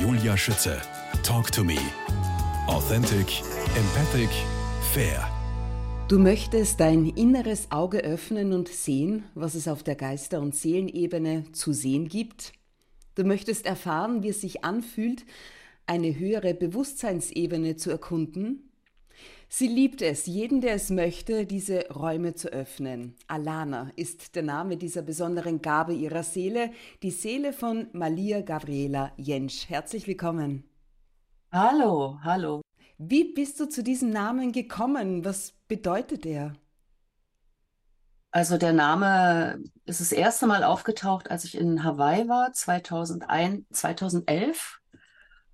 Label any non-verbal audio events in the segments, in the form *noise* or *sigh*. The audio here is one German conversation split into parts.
Julia Schütze. Talk to me. Authentic, empathic, fair. Du möchtest dein inneres Auge öffnen und sehen, was es auf der Geister- und Seelenebene zu sehen gibt. Du möchtest erfahren, wie es sich anfühlt, eine höhere Bewusstseinsebene zu erkunden Sie liebt es, jeden, der es möchte, diese Räume zu öffnen. Alana ist der Name dieser besonderen Gabe ihrer Seele, die Seele von Malia Gabriela Jentsch. Herzlich willkommen. Hallo, hallo. Wie bist du zu diesem Namen gekommen? Was bedeutet er? Also der Name ist das erste Mal aufgetaucht, als ich in Hawaii war, 2001, 2011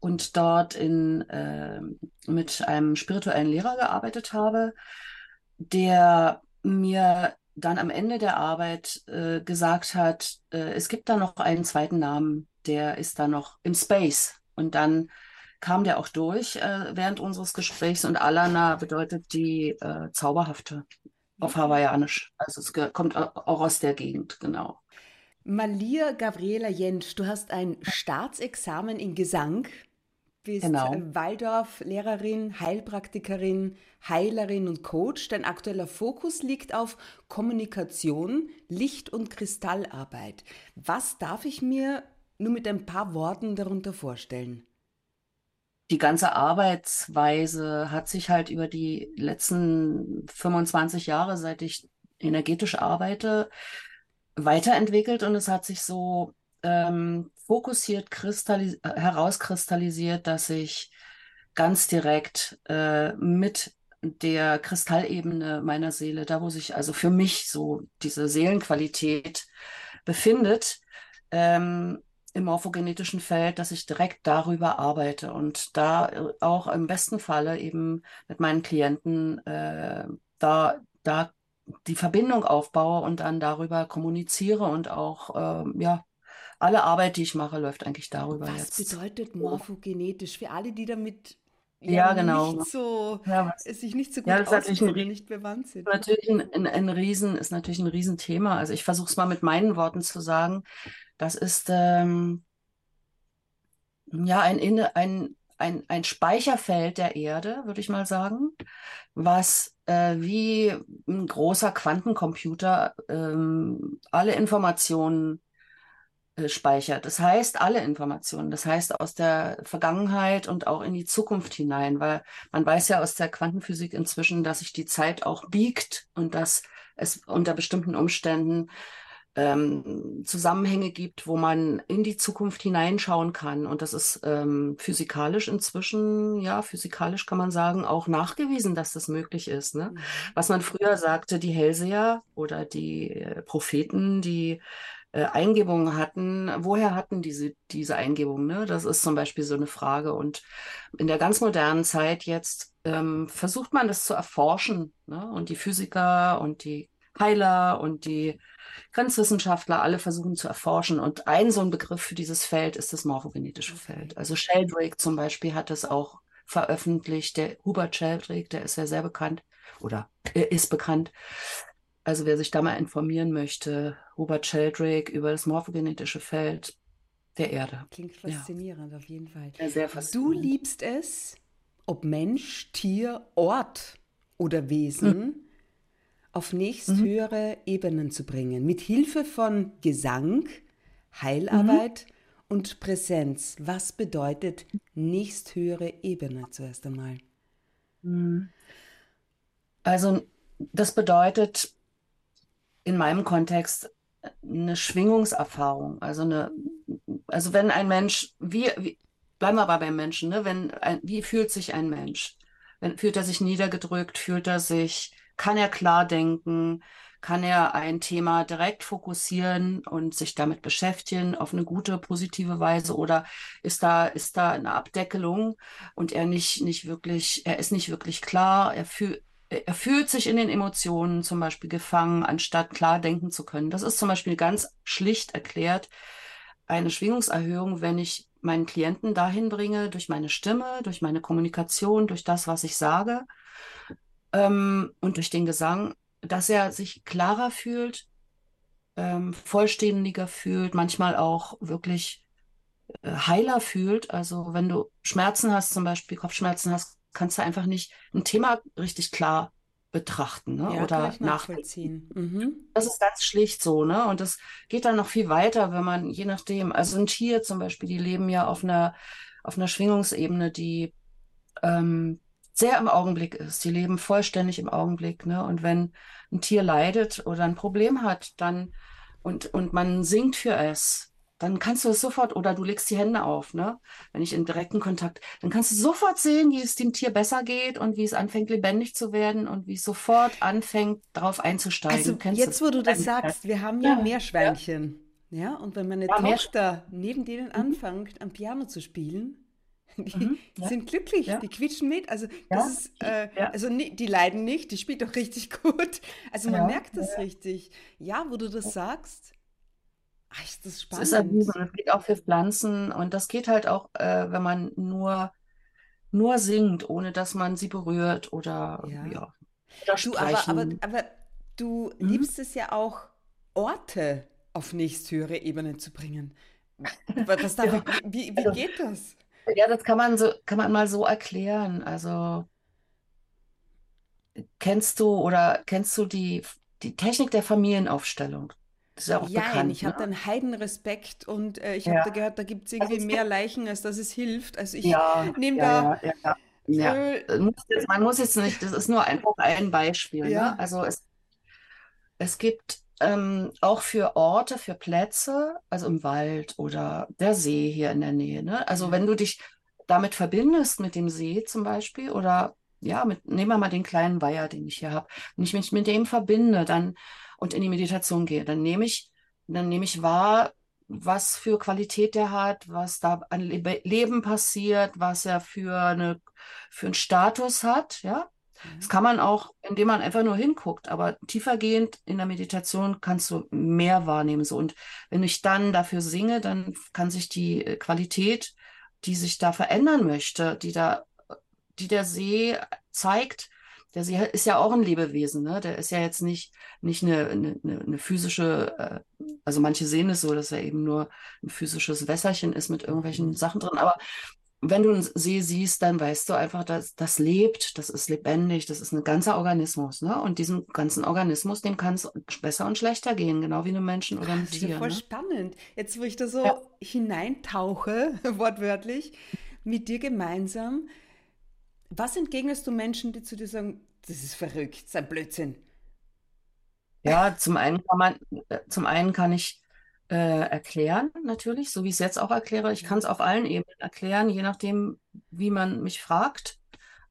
und dort in, äh, mit einem spirituellen Lehrer gearbeitet habe, der mir dann am Ende der Arbeit äh, gesagt hat, äh, es gibt da noch einen zweiten Namen, der ist da noch im Space. Und dann kam der auch durch äh, während unseres Gesprächs und Alana bedeutet die äh, Zauberhafte auf Hawaiianisch. Also es kommt auch aus der Gegend, genau. Malia Gabriela Jentsch, du hast ein Staatsexamen in Gesang bist genau. Äh, Waldorf-Lehrerin, Heilpraktikerin, Heilerin und Coach. Dein aktueller Fokus liegt auf Kommunikation, Licht- und Kristallarbeit. Was darf ich mir nur mit ein paar Worten darunter vorstellen? Die ganze Arbeitsweise hat sich halt über die letzten 25 Jahre, seit ich energetisch arbeite, weiterentwickelt und es hat sich so ähm, fokussiert herauskristallisiert, dass ich ganz direkt äh, mit der Kristallebene meiner Seele, da wo sich also für mich so diese Seelenqualität befindet, ähm, im morphogenetischen Feld, dass ich direkt darüber arbeite und da äh, auch im besten Falle eben mit meinen Klienten äh, da, da die Verbindung aufbaue und dann darüber kommuniziere und auch äh, ja alle Arbeit, die ich mache, läuft eigentlich darüber was jetzt. Was bedeutet morphogenetisch für alle, die damit ja, ja genau. nicht so, ja, was, sich nicht so gut ja, auskennen, nicht bewandt sind? Natürlich ein, ein, ein Riesen, ist natürlich ein Riesenthema. Also ich versuche es mal mit meinen Worten zu sagen. Das ist ähm, ja ein, ein, ein, ein Speicherfeld der Erde, würde ich mal sagen, was äh, wie ein großer Quantencomputer ähm, alle Informationen äh, speichert. Das heißt, alle Informationen, das heißt aus der Vergangenheit und auch in die Zukunft hinein, weil man weiß ja aus der Quantenphysik inzwischen, dass sich die Zeit auch biegt und dass es unter bestimmten Umständen ähm, Zusammenhänge gibt, wo man in die Zukunft hineinschauen kann. Und das ist ähm, physikalisch inzwischen, ja, physikalisch kann man sagen, auch nachgewiesen, dass das möglich ist. Ne? Mhm. Was man früher sagte, die Hellseher oder die äh, Propheten, die äh, Eingebungen hatten, woher hatten diese, diese Eingebungen? Ne? Das ist zum Beispiel so eine Frage. Und in der ganz modernen Zeit jetzt ähm, versucht man das zu erforschen. Ne? Und die Physiker und die Heiler und die Grenzwissenschaftler alle versuchen zu erforschen. Und ein so ein Begriff für dieses Feld ist das morphogenetische Feld. Also Sheldrake zum Beispiel hat es auch veröffentlicht. Der Hubert Sheldrake, der ist ja sehr bekannt oder er ist bekannt. Also wer sich da mal informieren möchte, Robert Sheldrake über das morphogenetische Feld der Erde. Klingt faszinierend ja. auf jeden Fall. Ja, sehr faszinierend. Du liebst es, ob Mensch, Tier, Ort oder Wesen, mhm. auf nächsthöhere mhm. Ebenen zu bringen. Mit Hilfe von Gesang, Heilarbeit mhm. und Präsenz. Was bedeutet nächsthöhere Ebene zuerst einmal? Mhm. Also das bedeutet in meinem Kontext eine Schwingungserfahrung. Also eine, also wenn ein Mensch, wie, wie bleiben wir aber beim Menschen, ne? Wenn ein, wie fühlt sich ein Mensch? Wenn, fühlt er sich niedergedrückt? Fühlt er sich, kann er klar denken? Kann er ein Thema direkt fokussieren und sich damit beschäftigen auf eine gute, positive Weise? Oder ist da, ist da eine Abdeckelung und er nicht, nicht wirklich, er ist nicht wirklich klar, er fühlt, er fühlt sich in den Emotionen zum Beispiel gefangen, anstatt klar denken zu können. Das ist zum Beispiel ganz schlicht erklärt eine Schwingungserhöhung, wenn ich meinen Klienten dahin bringe, durch meine Stimme, durch meine Kommunikation, durch das, was ich sage ähm, und durch den Gesang, dass er sich klarer fühlt, ähm, vollständiger fühlt, manchmal auch wirklich äh, heiler fühlt. Also wenn du Schmerzen hast, zum Beispiel Kopfschmerzen hast, kannst du einfach nicht ein Thema richtig klar betrachten ne? Ja, oder nachvollziehen. Mhm. Das ist ganz schlicht so, ne? Und das geht dann noch viel weiter, wenn man, je nachdem, also ein Tier zum Beispiel, die leben ja auf einer, auf einer Schwingungsebene, die ähm, sehr im Augenblick ist. Die leben vollständig im Augenblick, ne? Und wenn ein Tier leidet oder ein Problem hat, dann und, und man singt für es, dann kannst du es sofort, oder du legst die Hände auf, ne? Wenn ich in direkten Kontakt, dann kannst du sofort sehen, wie es dem Tier besser geht und wie es anfängt, lebendig zu werden und wie es sofort anfängt, darauf einzusteigen. Also Kennst jetzt, wo du das sagst, wir haben ja, Ja, Meerschweinchen. Ja. und wenn meine Ja, Tochter neben denen anfängt, am Piano zu spielen, *laughs* die Mhm, ja. sind glücklich, Ja. die quietschen mit. Also Ja, das ist, äh, ja. also die leiden nicht, die spielt doch richtig *laughs* gut. Also man Ja, merkt das richtig. Ja, wo du das sagst, ach, ist das Es spannend. ist erwiesen, das geht auch für Pflanzen und das geht halt auch, äh, wenn man nur, nur singt, ohne dass man sie berührt oder Ja. ja. Oder Du, aber, aber, aber du Mhm. liebst es ja auch, Orte auf nächsthöhere Ebenen zu bringen. Was *laughs* darf Ja. wie, wie Also- geht das? Ja, das kann man so, kann man mal so erklären. Also kennst du oder kennst du die, die Technik der Familienaufstellung? Das ist ja auch Jein, bekannt, ich habe ne? dann Heidenrespekt und äh, ich Ja. habe da gehört, da gibt es irgendwie gibt- mehr Leichen, als dass es hilft. Also ich Ja, nehme da ja, äh, muss jetzt, man muss jetzt nicht, das ist nur einfach ein Beispiel. Ne? Also es, es gibt ähm, auch für Orte, für Plätze, also im Wald oder der See hier in der Nähe. Ne? Also wenn du dich damit verbindest mit dem See zum Beispiel oder ja, mit, nehmen wir mal den kleinen Weiher, den ich hier habe. Wenn ich mich mit dem verbinde dann und in die Meditation gehe, dann nehme ich, dann nehme ich wahr, was für Qualität der hat, was da an Lebe Leben passiert, was er für eine, für einen Status hat, ja. Das kann man auch, indem man einfach nur hinguckt, aber tiefergehend in der Meditation kannst du mehr wahrnehmen. So. Und wenn ich dann dafür singe, dann kann sich die äh, Qualität, die sich da verändern möchte, die da, die der See zeigt, der See ist ja auch ein Lebewesen, ne? Der ist ja jetzt nicht, nicht eine, eine, eine physische, äh, also manche sehen es so, dass er eben nur ein physisches Wässerchen ist mit irgendwelchen Sachen drin, aber wenn du einen See siehst, dann weißt du einfach, dass das lebt, das ist lebendig, das ist ein ganzer Organismus, ne? Und diesem ganzen Organismus, dem kann es besser und schlechter gehen, genau wie einem Menschen oder einem Das ist ja Tier, voll ne? spannend. Jetzt, wo ich da so Ja. hineintauche, *laughs* wortwörtlich, mit dir gemeinsam, was entgegnest du Menschen, die zu dir sagen, das ist verrückt, das ist ein Blödsinn? Ja, zum einen kann man, äh, zum einen kann ich äh, erklären, natürlich, so wie ich es jetzt auch erkläre. Ich kann es auf allen Ebenen erklären, je nachdem, wie man mich fragt,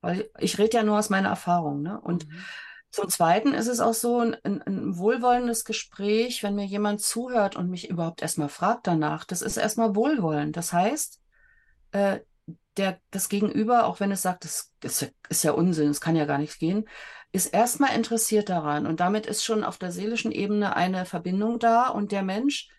weil ich rede ja nur aus meiner Erfahrung, ne? Und Mhm. Zum Zweiten ist es auch so ein, ein, ein wohlwollendes Gespräch, wenn mir jemand zuhört und mich überhaupt erstmal fragt danach. Das ist erstmal wohlwollend. Das heißt, äh, der, das Gegenüber, auch wenn es sagt, das ist, ja- ist ja Unsinn, es kann ja gar nichts gehen, ist erstmal interessiert daran. Und damit ist schon auf der seelischen Ebene eine Verbindung da. Und der Mensch,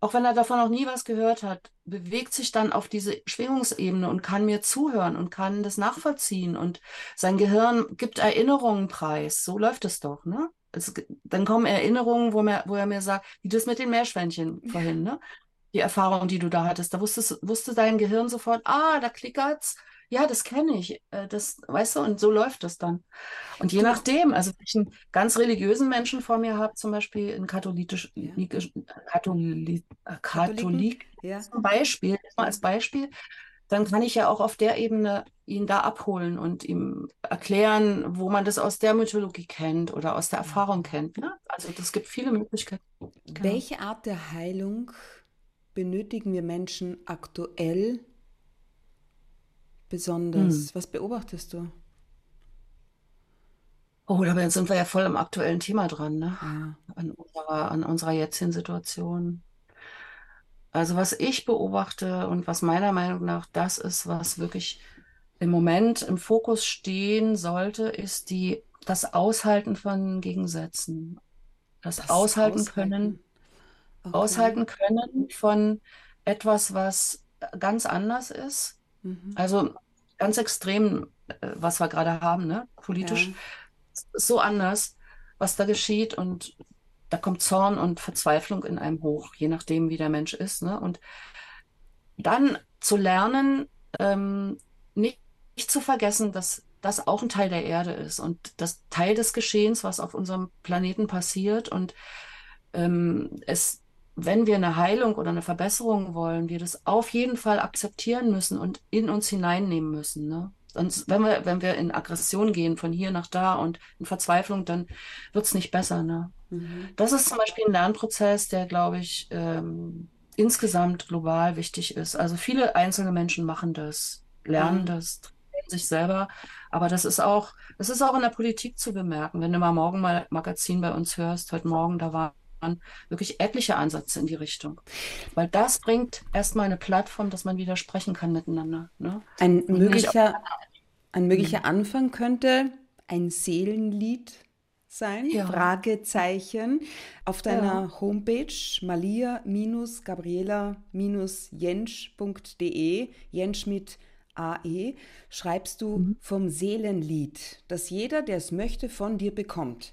auch wenn er davon noch nie was gehört hat, bewegt sich dann auf diese Schwingungsebene und kann mir zuhören und kann das nachvollziehen. Und sein Gehirn gibt Erinnerungen preis. So läuft es doch, ne? Es, dann kommen Erinnerungen, wo, mir, wo er mir sagt, wie das mit den Meerschweinchen vorhin, ne? Die Erfahrung, die du da hattest, da wusstest, wusste dein Gehirn sofort, ah, da klickert's. Ja, das kenne ich. Äh, Das, weißt du, und so läuft es dann. Und je nachdem, also wenn ich einen ganz religiösen Menschen vor mir habe, zum Beispiel einen katholisch, Ja. Katholi, äh, Katholik Ja. zum Beispiel, als Beispiel, dann kann ich ja auch auf der Ebene ihn da abholen und ihm erklären, wo man das aus der Mythologie kennt oder aus der Erfahrung kennt. Ne? Also das gibt viele Möglichkeiten. Genau. Welche Art der Heilung benötigen wir Menschen aktuell besonders? Hm. Was beobachtest du? Oh, da sind wir ja voll am aktuellen Thema dran, ne? Ja. An unserer, an unserer jetzigen Situation. Also was ich beobachte und was meiner Meinung nach das ist, was wirklich im Moment im Fokus stehen sollte, ist die, das Aushalten von Gegensätzen. Das, Das Aushalten können, Okay. aushalten können von etwas, was ganz anders ist. Mhm. Also ganz extrem, äh, was wir gerade haben, ne? Politisch Ja. so anders, was da geschieht und da kommt Zorn und Verzweiflung in einem hoch, je nachdem, wie der Mensch ist, ne? Und dann zu lernen, ähm, nicht, nicht zu vergessen, dass das auch ein Teil der Erde ist und das Teil des Geschehens, was auf unserem Planeten passiert. Und ähm, es, wenn wir eine Heilung oder eine Verbesserung wollen, wir das auf jeden Fall akzeptieren müssen und in uns hineinnehmen müssen. Ne? Sonst, wenn wir, wenn wir in Aggression gehen, von hier nach da und in Verzweiflung, dann wird es nicht besser. Ne? Mhm. Das ist zum Beispiel ein Lernprozess, der, glaube ich, ähm, insgesamt global wichtig ist. Also viele einzelne Menschen machen das, lernen mhm. das, sich selber. Aber das ist auch, das ist auch in der Politik zu bemerken. Wenn du mal morgen mal Magazin bei uns hörst, heute Morgen, da waren wirklich etliche Ansätze in die Richtung. Weil das bringt erstmal eine Plattform, dass man wieder sprechen kann miteinander. Ne? Ein möglicher, ein möglicher mhm. Anfang könnte ein Seelenlied sein? Ja. Fragezeichen. Auf deiner ja. Homepage malia-gabriela-jensch.de, Jensch mit AE, schreibst du mhm. vom Seelenlied, das jeder, der es möchte, von dir bekommt.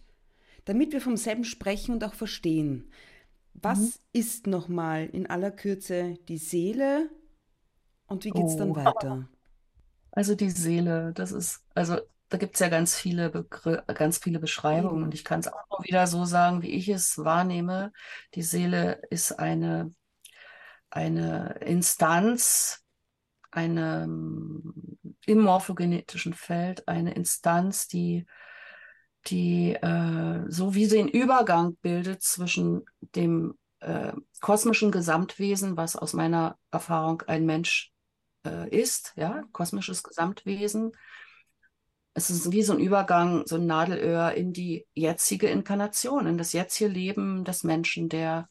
Damit wir vom selben sprechen und auch verstehen. Was mhm. ist nochmal in aller Kürze die Seele und wie geht es oh. dann weiter? Also die Seele, das ist, also da gibt es ja ganz viele Begr ganz viele Beschreibungen und ich kann es auch nur wieder so sagen, wie ich es wahrnehme. Die Seele ist eine, eine Instanz, eine im morphogenetischen Feld, eine Instanz, die, die äh, so wie sie den Übergang bildet zwischen dem äh, kosmischen Gesamtwesen, was aus meiner Erfahrung ein Mensch äh, ist, ja, kosmisches Gesamtwesen, es ist wie so ein Übergang, so ein Nadelöhr in die jetzige Inkarnation, in das jetzige Leben des Menschen, der,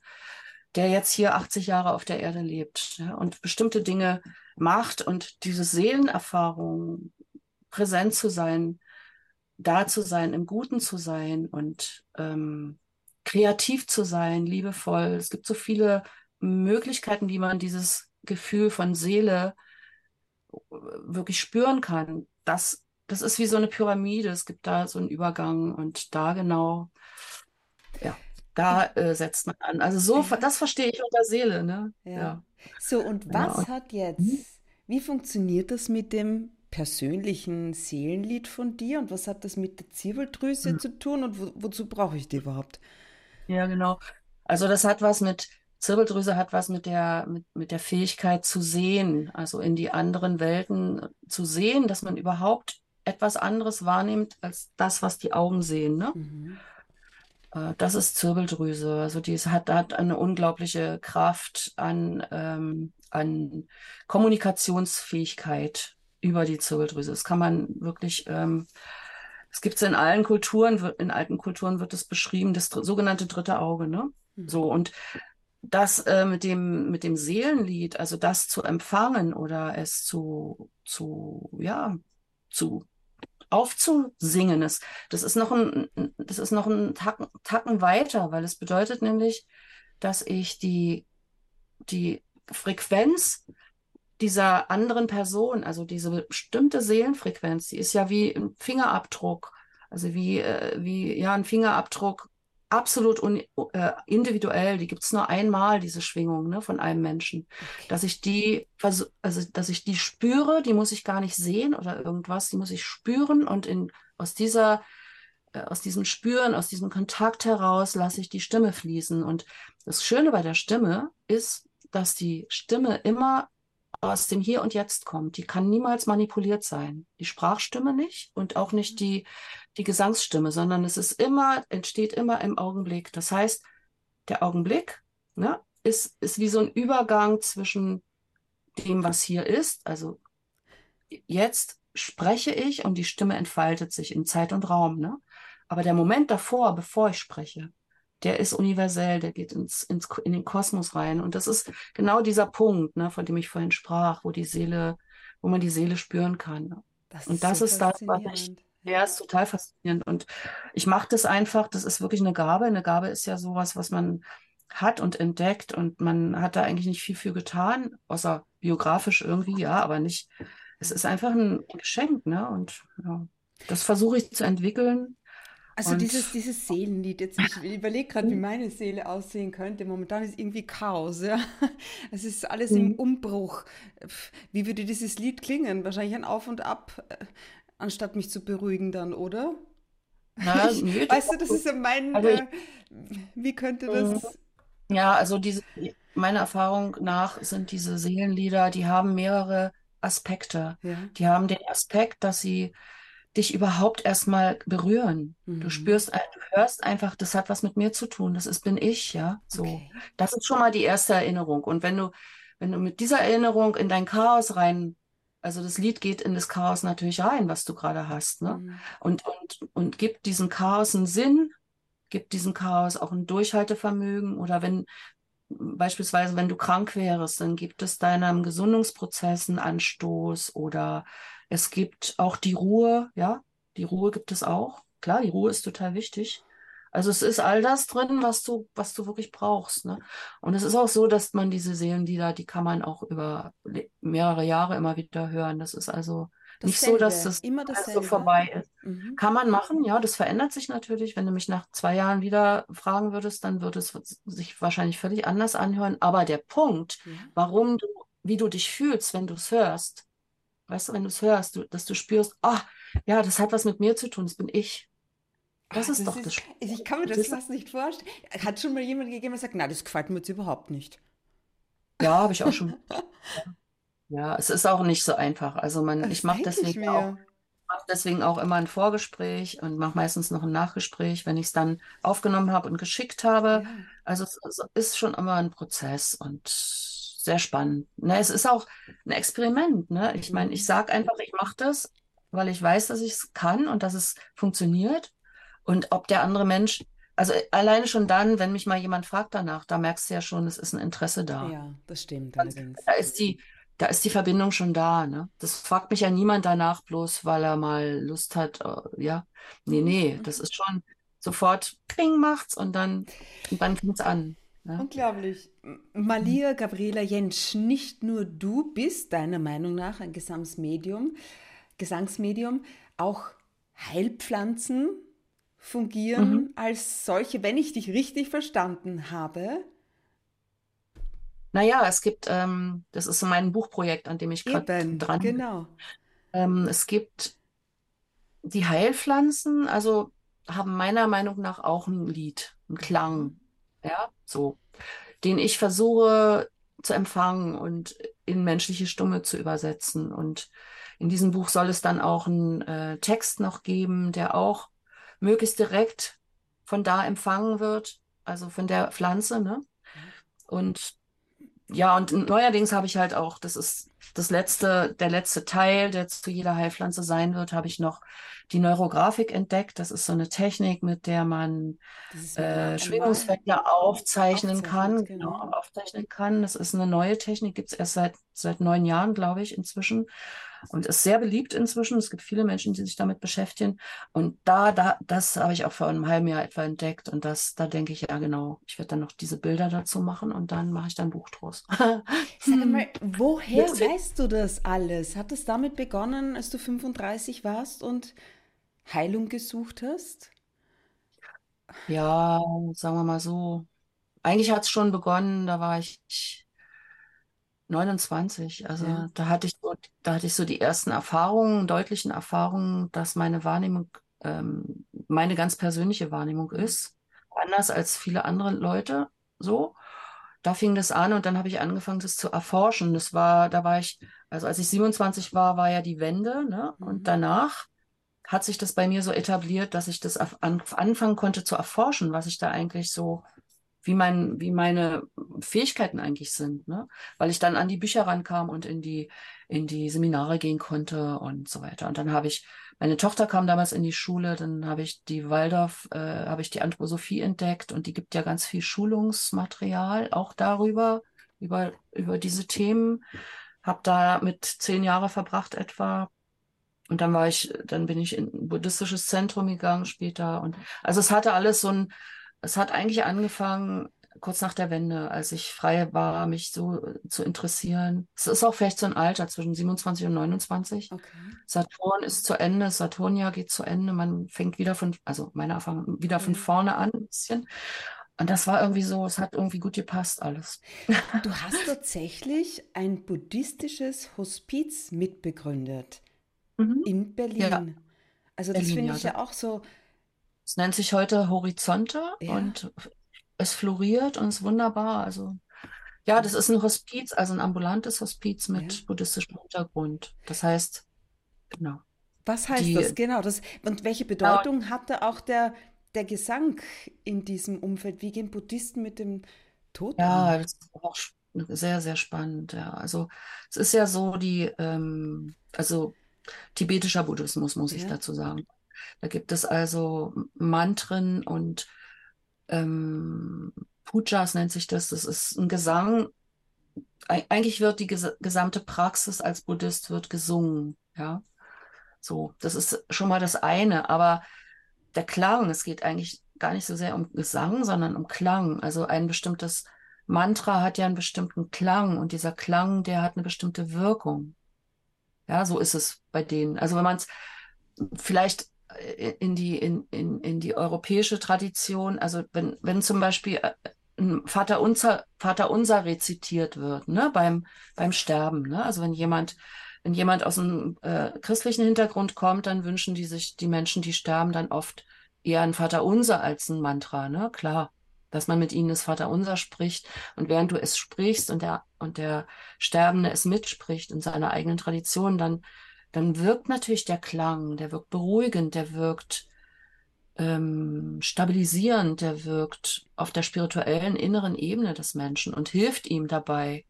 der jetzt hier 80 Jahre auf der Erde lebt ja, und bestimmte Dinge macht. Und diese Seelenerfahrung, präsent zu sein, da zu sein, im Guten zu sein und ähm, kreativ zu sein, liebevoll. Es gibt so viele Möglichkeiten, wie man dieses Gefühl von Seele wirklich spüren kann. Das das ist wie so eine Pyramide. Es gibt da so einen Übergang und da genau, ja, da äh, setzt man an. Also so, das verstehe ich unter Seele, ne? Ja. ja. So, und was ja. hat jetzt, wie funktioniert das mit dem persönlichen Seelenlied von dir und was hat das mit der Zirbeldrüse mhm. zu tun und wo, wozu brauche ich die überhaupt? Ja, genau. Also das hat was mit Zirbeldrüse hat was mit der, mit, mit der Fähigkeit zu sehen, also in die anderen Welten zu sehen, dass man überhaupt etwas anderes wahrnimmt als das, was die Augen sehen. Ne? Mhm. Äh, das ist Zirbeldrüse. Also die hat, hat eine unglaubliche Kraft an, ähm, an Kommunikationsfähigkeit über die Zirbeldrüse. Das kann man wirklich, ähm, es gibt es in allen Kulturen, in alten Kulturen wird es beschrieben, das sogenannte dritte Auge. Ne? Mhm. So und das äh, mit dem mit dem Seelenlied, also das zu empfangen oder es zu zu ja zu aufzusingen ist. Das ist noch ein, das ist noch ein Tacken, Tacken weiter, weil es bedeutet nämlich, dass ich die, die Frequenz dieser anderen Person, also diese bestimmte Seelenfrequenz, die ist ja wie ein Fingerabdruck, also wie, äh, wie ja ein Fingerabdruck absolut un, äh, individuell, die gibt es nur einmal, diese Schwingung ne, von einem Menschen. Okay. Dass ich die, also dass ich die spüre, die muss ich gar nicht sehen oder irgendwas, die muss ich spüren und in, aus dieser, äh, aus diesem Spüren, aus diesem Kontakt heraus lasse ich die Stimme fließen. Und das Schöne bei der Stimme ist, dass die Stimme immer aus dem Hier und Jetzt kommt. Die kann niemals manipuliert sein. Die Sprachstimme nicht und auch nicht die, die Gesangsstimme, sondern es ist immer, entsteht immer im Augenblick. Das heißt, der Augenblick ne, ist, ist wie so ein Übergang zwischen dem, was hier ist. Also jetzt spreche ich und die Stimme entfaltet sich in Zeit und Raum. Ne? Aber der Moment davor, bevor ich spreche, der ist universell, der geht ins, ins, in den Kosmos rein. Und das ist genau dieser Punkt, ne, von dem ich vorhin sprach, wo die Seele, wo man die Seele spüren kann. Ne? Das und das ist das, was ich, ja, ist total faszinierend. Und ich mache das einfach, das ist wirklich eine Gabe. Eine Gabe ist ja sowas, was man hat und entdeckt und man hat da eigentlich nicht viel für getan, außer biografisch irgendwie, ja, aber nicht. Es ist einfach ein Geschenk, ne? Und ja, das versuche ich zu entwickeln Also Und dieses, dieses Seelenlied, jetzt, ich überlege gerade, wie meine Seele aussehen könnte. Momentan ist irgendwie Chaos, ja. *laughs* Es ist alles im Mhm. Umbruch. Pf, Wie würde dieses Lied klingen? Wahrscheinlich ein Auf und Ab, äh, anstatt mich zu beruhigen dann, oder? na, *laughs* Ich, weißt du, das ist ja mein, also ich, äh, wie könnte mhm. das, ja, also diese, meiner Erfahrung nach sind diese Seelenlieder, die haben mehrere Aspekte. ja. Die haben den Aspekt, dass sie dich überhaupt erstmal berühren. Du Mhm. spürst, ein- du hörst einfach, das hat was mit mir zu tun. Das ist, bin ich, ja. So. Okay. Das ist schon mal die erste Erinnerung. Und wenn du, wenn du mit dieser Erinnerung in dein Chaos rein, also das Lied geht in das Chaos natürlich rein, was du gerade hast, ne? Mhm. Und, und, und gibt diesem Chaos einen Sinn, gibt diesem Chaos auch ein Durchhaltevermögen. Oder wenn, beispielsweise, wenn du krank wärst, dann gibt es deinem Gesundungsprozess einen Anstoß oder es gibt auch die Ruhe, ja, die Ruhe gibt es auch. Klar, die Ruhe ist total wichtig. Also es ist all das drin, was du, was du wirklich brauchst, ne? Und es ist auch so, dass man diese Seelenlieder, die kann man auch über mehrere Jahre immer wieder hören. Das ist also nicht so, dass das immer so vorbei ist. Mhm. Kann man machen, ja, das verändert sich natürlich. Wenn du mich nach zwei Jahren wieder fragen würdest, dann würde es sich wahrscheinlich völlig anders anhören. Aber der Punkt, Ja. warum du, wie du dich fühlst, wenn du es hörst, weißt du, wenn du es hörst, du, dass du spürst, ah, ja, das hat was mit mir zu tun, das bin ich. Das Ah, ist das doch ist, das Spannende. ich kann mir Das das fast nicht vorstellen. Hat schon mal jemand gegeben, der sagt, na, das gefällt mir jetzt überhaupt nicht. ja, habe ich auch schon. *laughs* Ja, es ist auch nicht so einfach. Also man, ich Das mache denke ich deswegen auch, mache deswegen auch immer ein Vorgespräch und mache meistens noch ein Nachgespräch, wenn ich es dann aufgenommen habe und geschickt habe. Ja. Also es, es ist schon immer ein Prozess und sehr spannend. Ne, es ist auch ein Experiment. Ne? Ich meine, ich Mhm. sage einfach, ich mache das, weil ich weiß, dass ich es kann und dass es funktioniert. Und ob der andere Mensch, also alleine schon dann, wenn mich mal jemand fragt danach, da merkst du ja schon, es ist ein Interesse da. Ja, das stimmt allerdings. Da ist die, da ist die Verbindung schon da, ne? Das fragt mich ja niemand danach, bloß weil er mal Lust hat, äh, ja. Nee, nee, das Mhm. ist schon sofort Ping macht's und dann, und dann fängt's an. Ne? Unglaublich. Malia Gabriela Jentsch, nicht nur du bist deiner Meinung nach ein Gesangsmedium, Gesangsmedium, auch Heilpflanzen fungieren Mhm. als solche, wenn ich dich richtig verstanden habe. Naja, es gibt, ähm, das ist so mein Buchprojekt, an dem ich gerade dran bin. genau. Ähm, es gibt die Heilpflanzen, also haben meiner Meinung nach auch ein Lied, einen. Klang, ja, so, den ich versuche zu empfangen und in menschliche Stimme zu übersetzen. Und in diesem Buch soll es dann auch einen äh, Text noch geben, der auch möglichst direkt von da empfangen wird, also von der Pflanze, ne? Und ja, und neuerdings habe ich halt auch, das ist das letzte, der letzte Teil, der zu jeder Heilpflanze sein wird, habe ich noch die Neurografik entdeckt. Das ist so eine Technik, mit der man äh, Schwingungsfelder aufzeichnen kann, aufzeichnet, genau, genau. aufzeichnen kann. Das ist eine neue Technik, gibt es erst seit, seit neun Jahren, glaube ich, inzwischen. Und ist sehr beliebt inzwischen. Es gibt viele Menschen, die sich damit beschäftigen. Und da, da, das habe ich auch vor einem halben Jahr etwa entdeckt. Und das, da denke ich, ja, genau, ich werde dann noch diese Bilder dazu machen und dann mache ich dann Buch draus. *laughs* Sag mal, woher Witzig. weißt du das alles? Hat es damit begonnen, als du 35 warst und Heilung gesucht hast? Ja, sagen wir mal so. Eigentlich hat es schon begonnen, da war ich 29. Also Ja. da hatte ich so, da hatte ich so die ersten Erfahrungen, deutlichen Erfahrungen, dass meine Wahrnehmung ähm, meine ganz persönliche Wahrnehmung Mhm. ist. Anders als viele andere Leute so. Da fing das an und dann habe ich angefangen, das zu erforschen. Das war, da war ich, also als ich 27 war, war ja die Wende, ne? Mhm. Und danach hat sich das bei mir so etabliert, dass ich das an, anfangen konnte zu erforschen, was ich da eigentlich so, wie mein, wie meine Fähigkeiten eigentlich sind, ne? Weil ich dann an die Bücher rankam und in die, in die Seminare gehen konnte und so weiter. Und dann habe ich, meine Tochter kam damals in die Schule, dann habe ich die Waldorf, äh, habe ich die Anthroposophie entdeckt und die gibt ja ganz viel Schulungsmaterial auch darüber, über, über diese Themen. Habe da mit zehn Jahre verbracht etwa. Und dann war ich, dann bin ich in ein buddhistisches Zentrum gegangen später. Und also es hatte alles so ein, es hat eigentlich angefangen kurz nach der Wende, als ich frei war, mich so äh, zu interessieren. Es ist auch vielleicht so ein Alter zwischen 27 und 29. Okay. Saturn ist zu Ende, Saturnia geht zu Ende. Man fängt wieder von, also meine Erfahrung, wieder von vorne an ein bisschen. Und das war irgendwie so, es hat irgendwie gut gepasst alles. *laughs* Du hast tatsächlich ein buddhistisches Hospiz mitbegründet mhm. in Berlin. Ja. Also das finde ich ja auch so. Es nennt sich heute Horizonte ja. und es floriert und ist wunderbar. Also ja, das ist ein Hospiz, also ein ambulantes Hospiz mit ja. buddhistischem Hintergrund. Das heißt, genau. Was heißt die, das genau? Das, und welche genau. Bedeutung genau. hatte auch der, der Gesang in diesem Umfeld? Wie gehen Buddhisten mit dem Tod Ja, um? das ist auch sehr, sehr spannend. Ja. Also es ist ja so, die, ähm, also tibetischer Buddhismus, muss ja. ich dazu sagen. Da gibt es also Mantren und ähm, Pujas nennt sich das. Das ist ein Gesang. Eigentlich wird die ges gesamte Praxis als Buddhist wird gesungen. Ja, so. Das ist schon mal das eine. Aber der Klang, es geht eigentlich gar nicht so sehr um Gesang, sondern um Klang. Also ein bestimmtes Mantra hat ja einen bestimmten Klang und dieser Klang, der hat eine bestimmte Wirkung. Ja, so ist es bei denen. Also wenn man es vielleicht in die, in, in, in die europäische Tradition, also wenn, wenn zum Beispiel äh, ein Vater Unser, Vater Unser rezitiert wird, ne, beim, beim Sterben, ne? Also wenn jemand, wenn jemand aus einem äh, christlichen Hintergrund kommt, dann wünschen die sich, die Menschen, die sterben, dann oft eher ein Vater Unser als ein Mantra, ne? Klar, dass man mit ihnen das Vater Unser spricht. Und während du es sprichst und der, und der Sterbende es mitspricht in seiner eigenen Tradition, dann dann wirkt natürlich der Klang, der wirkt beruhigend, der wirkt ähm, stabilisierend, der wirkt auf der spirituellen inneren Ebene des Menschen und hilft ihm dabei,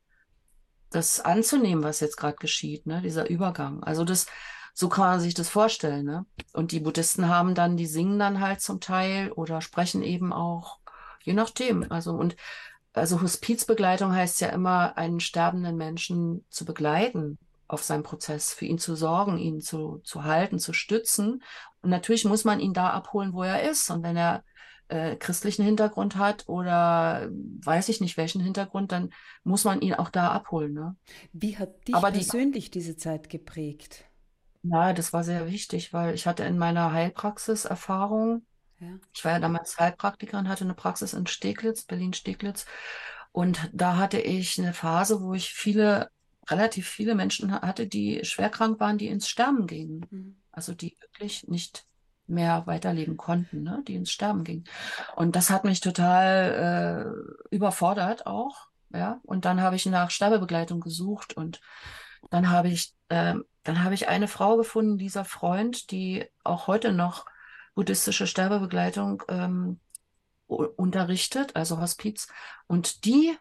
das anzunehmen, was jetzt gerade geschieht, ne? dieser Übergang. Also das, so kann man sich das vorstellen. Ne? Und die Buddhisten haben dann, die singen dann halt zum Teil oder sprechen eben auch, je nachdem. Also und also Hospizbegleitung heißt ja immer, einen sterbenden Menschen zu begleiten auf seinem Prozess, für ihn zu sorgen, ihn zu, zu halten, zu stützen. Und natürlich muss man ihn da abholen, wo er ist. Und wenn er äh, christlichen Hintergrund hat oder weiß ich nicht welchen Hintergrund, dann muss man ihn auch da abholen. Ne? Wie hat dich Aber persönlich die, diese Zeit geprägt? Ja, das war sehr wichtig, weil ich hatte in meiner Heilpraxis Erfahrung. Ja. Ich war ja damals Heilpraktikerin, hatte eine Praxis in Steglitz, Berlin-Steglitz. Und da hatte ich eine Phase, wo ich viele relativ viele Menschen hatte, die schwerkrank waren, die ins Sterben gingen. Mhm. Also die wirklich nicht mehr weiterleben konnten, ne? die ins Sterben gingen. Und das hat mich total äh, überfordert auch. Ja? Und dann habe ich nach Sterbebegleitung gesucht und dann habe ich, äh, dann habe ich eine Frau gefunden, dieser Freund, die auch heute noch buddhistische Sterbebegleitung ähm, unterrichtet, also Hospiz. Und die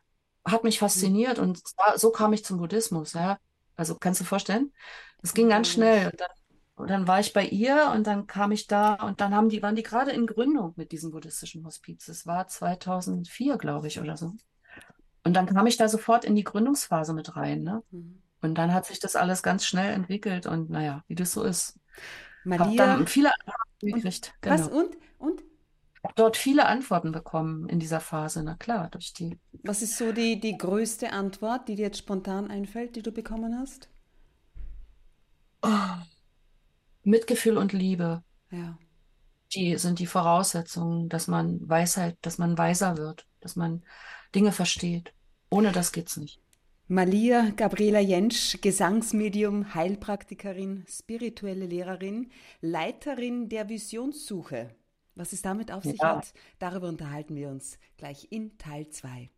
hat mich fasziniert und so kam ich zum Buddhismus. Ja. Also kannst du vorstellen? Es ging ganz schnell. Und dann, und dann, war ich bei ihr und dann kam ich da und dann haben die, waren die gerade in Gründung mit diesem buddhistischen Hospiz. Das war 2004, glaube ich, oder so. Und dann kam ich da sofort in die Gründungsphase mit rein. Ne? Mhm. Und dann hat sich das alles ganz schnell entwickelt und naja, wie das so ist. Maria, Hab dann viele gekriegt. Genau. Was und? Und? Dort viele Antworten bekommen in dieser Phase, na klar, durch die. Was ist so die, die größte Antwort, die dir jetzt spontan einfällt, die du bekommen hast? Oh, Mitgefühl und Liebe. Ja. Die sind die Voraussetzungen, dass man Weisheit, dass man weiser wird, dass man Dinge versteht. Ohne das geht's nicht. Malia Gabriela Jentsch, Gesangsmedium, Heilpraktikerin, spirituelle Lehrerin, Leiterin der Visionssuche. Was es damit auf sich ja. hat, darüber unterhalten wir uns gleich in Teil 2.